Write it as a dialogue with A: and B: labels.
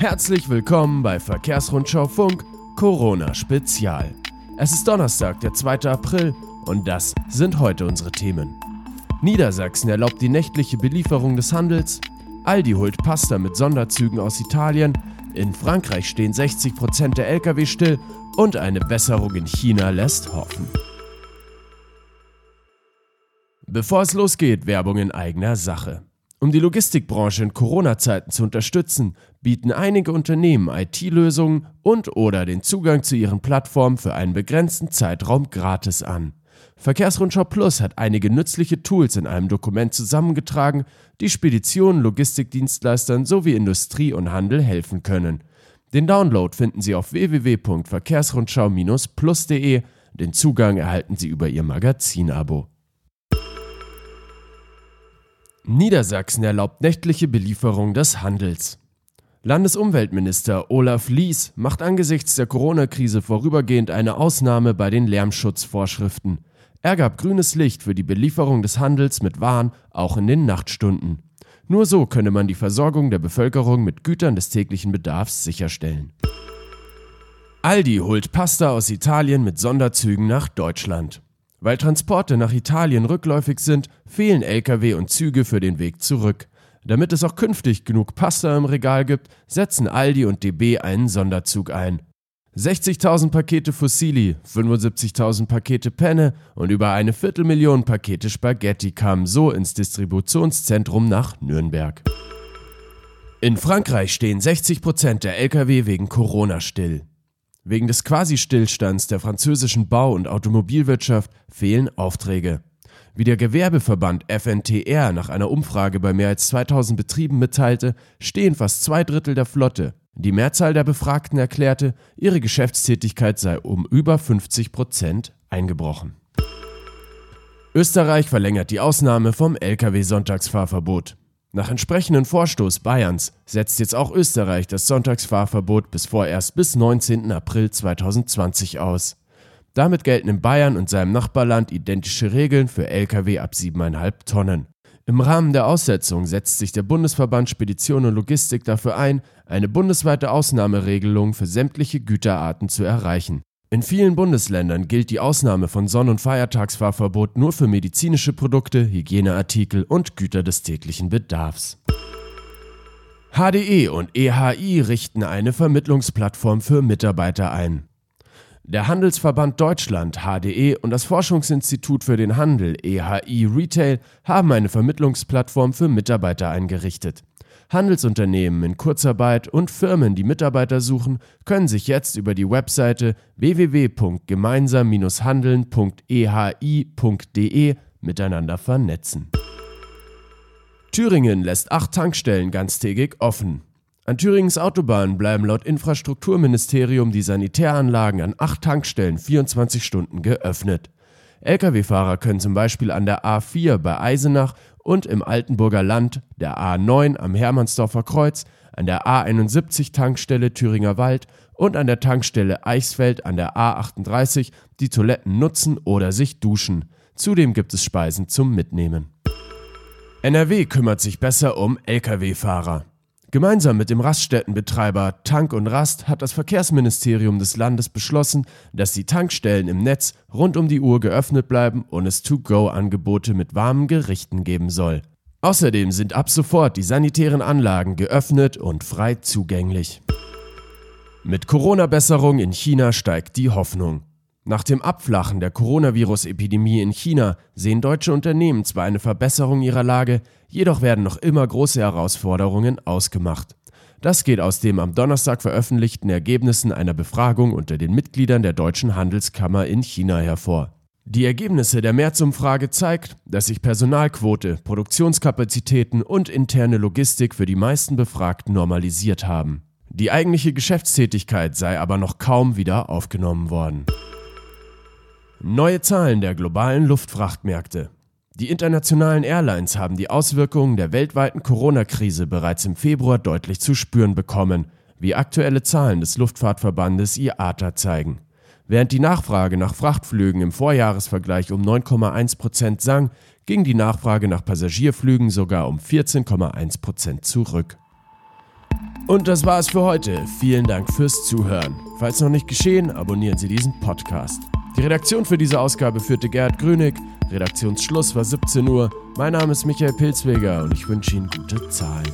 A: Herzlich willkommen bei Verkehrsrundschau Funk Corona Spezial. Es ist Donnerstag, der 2. April und das sind heute unsere Themen. Niedersachsen erlaubt die nächtliche Belieferung des Handels, Aldi holt Pasta mit Sonderzügen aus Italien, in Frankreich stehen 60% der Lkw still und eine Besserung in China lässt hoffen. Bevor es losgeht, Werbung in eigener Sache. Um die Logistikbranche in Corona-Zeiten zu unterstützen, bieten einige Unternehmen IT-Lösungen und/oder den Zugang zu ihren Plattformen für einen begrenzten Zeitraum gratis an. Verkehrsrundschau Plus hat einige nützliche Tools in einem Dokument zusammengetragen, die Speditionen, Logistikdienstleistern sowie Industrie und Handel helfen können. Den Download finden Sie auf www.verkehrsrundschau-plus.de. Den Zugang erhalten Sie über Ihr Magazin-Abo. Niedersachsen erlaubt nächtliche Belieferung des Handels. Landesumweltminister Olaf Lies macht angesichts der Corona-Krise vorübergehend eine Ausnahme bei den Lärmschutzvorschriften. Er gab grünes Licht für die Belieferung des Handels mit Waren auch in den Nachtstunden. Nur so könne man die Versorgung der Bevölkerung mit Gütern des täglichen Bedarfs sicherstellen. Aldi holt Pasta aus Italien mit Sonderzügen nach Deutschland. Weil Transporte nach Italien rückläufig sind, fehlen Lkw und Züge für den Weg zurück. Damit es auch künftig genug Pasta im Regal gibt, setzen Aldi und DB einen Sonderzug ein. 60.000 Pakete Fossili, 75.000 Pakete Penne und über eine Viertelmillion Pakete Spaghetti kamen so ins Distributionszentrum nach Nürnberg. In Frankreich stehen 60% der Lkw wegen Corona still. Wegen des Quasi-Stillstands der französischen Bau- und Automobilwirtschaft fehlen Aufträge. Wie der Gewerbeverband FNTR nach einer Umfrage bei mehr als 2000 Betrieben mitteilte, stehen fast zwei Drittel der Flotte. Die Mehrzahl der Befragten erklärte, ihre Geschäftstätigkeit sei um über 50 Prozent eingebrochen. Österreich verlängert die Ausnahme vom Lkw-Sonntagsfahrverbot. Nach entsprechendem Vorstoß Bayerns setzt jetzt auch Österreich das Sonntagsfahrverbot bis vorerst bis 19. April 2020 aus. Damit gelten in Bayern und seinem Nachbarland identische Regeln für Lkw ab 7,5 Tonnen. Im Rahmen der Aussetzung setzt sich der Bundesverband Spedition und Logistik dafür ein, eine bundesweite Ausnahmeregelung für sämtliche Güterarten zu erreichen. In vielen Bundesländern gilt die Ausnahme von Sonn- und Feiertagsfahrverbot nur für medizinische Produkte, Hygieneartikel und Güter des täglichen Bedarfs. HDE und EHI richten eine Vermittlungsplattform für Mitarbeiter ein. Der Handelsverband Deutschland HDE und das Forschungsinstitut für den Handel EHI Retail haben eine Vermittlungsplattform für Mitarbeiter eingerichtet. Handelsunternehmen in Kurzarbeit und Firmen, die Mitarbeiter suchen, können sich jetzt über die Webseite www.gemeinsam-handeln.ehi.de miteinander vernetzen. Thüringen lässt acht Tankstellen ganztägig offen. An Thüringens Autobahnen bleiben laut Infrastrukturministerium die Sanitäranlagen an acht Tankstellen 24 Stunden geöffnet. Lkw-Fahrer können zum Beispiel an der A4 bei Eisenach und im Altenburger Land, der A9 am Hermannsdorfer Kreuz, an der A71 Tankstelle Thüringer Wald und an der Tankstelle Eichsfeld an der A38 die Toiletten nutzen oder sich duschen. Zudem gibt es Speisen zum Mitnehmen. NRW kümmert sich besser um Lkw-Fahrer. Gemeinsam mit dem Raststättenbetreiber Tank und Rast hat das Verkehrsministerium des Landes beschlossen, dass die Tankstellen im Netz rund um die Uhr geöffnet bleiben und es To-Go-Angebote mit warmen Gerichten geben soll. Außerdem sind ab sofort die sanitären Anlagen geöffnet und frei zugänglich. Mit Corona-Besserung in China steigt die Hoffnung. Nach dem Abflachen der Coronavirus-Epidemie in China sehen deutsche Unternehmen zwar eine Verbesserung ihrer Lage, jedoch werden noch immer große Herausforderungen ausgemacht. Das geht aus dem am Donnerstag veröffentlichten Ergebnissen einer Befragung unter den Mitgliedern der Deutschen Handelskammer in China hervor. Die Ergebnisse der Märzumfrage zeigt, dass sich Personalquote, Produktionskapazitäten und interne Logistik für die meisten Befragten normalisiert haben. Die eigentliche Geschäftstätigkeit sei aber noch kaum wieder aufgenommen worden. Neue Zahlen der globalen Luftfrachtmärkte. Die internationalen Airlines haben die Auswirkungen der weltweiten Corona-Krise bereits im Februar deutlich zu spüren bekommen, wie aktuelle Zahlen des Luftfahrtverbandes IATA zeigen. Während die Nachfrage nach Frachtflügen im Vorjahresvergleich um 9,1 Prozent sank, ging die Nachfrage nach Passagierflügen sogar um 14,1 Prozent zurück. Und das war's für heute. Vielen Dank fürs Zuhören. Falls noch nicht geschehen, abonnieren Sie diesen Podcast. Die Redaktion für diese Ausgabe führte Gerhard Grünig. Redaktionsschluss war 17 Uhr. Mein Name ist Michael Pilzweger und ich wünsche Ihnen gute Zahlen.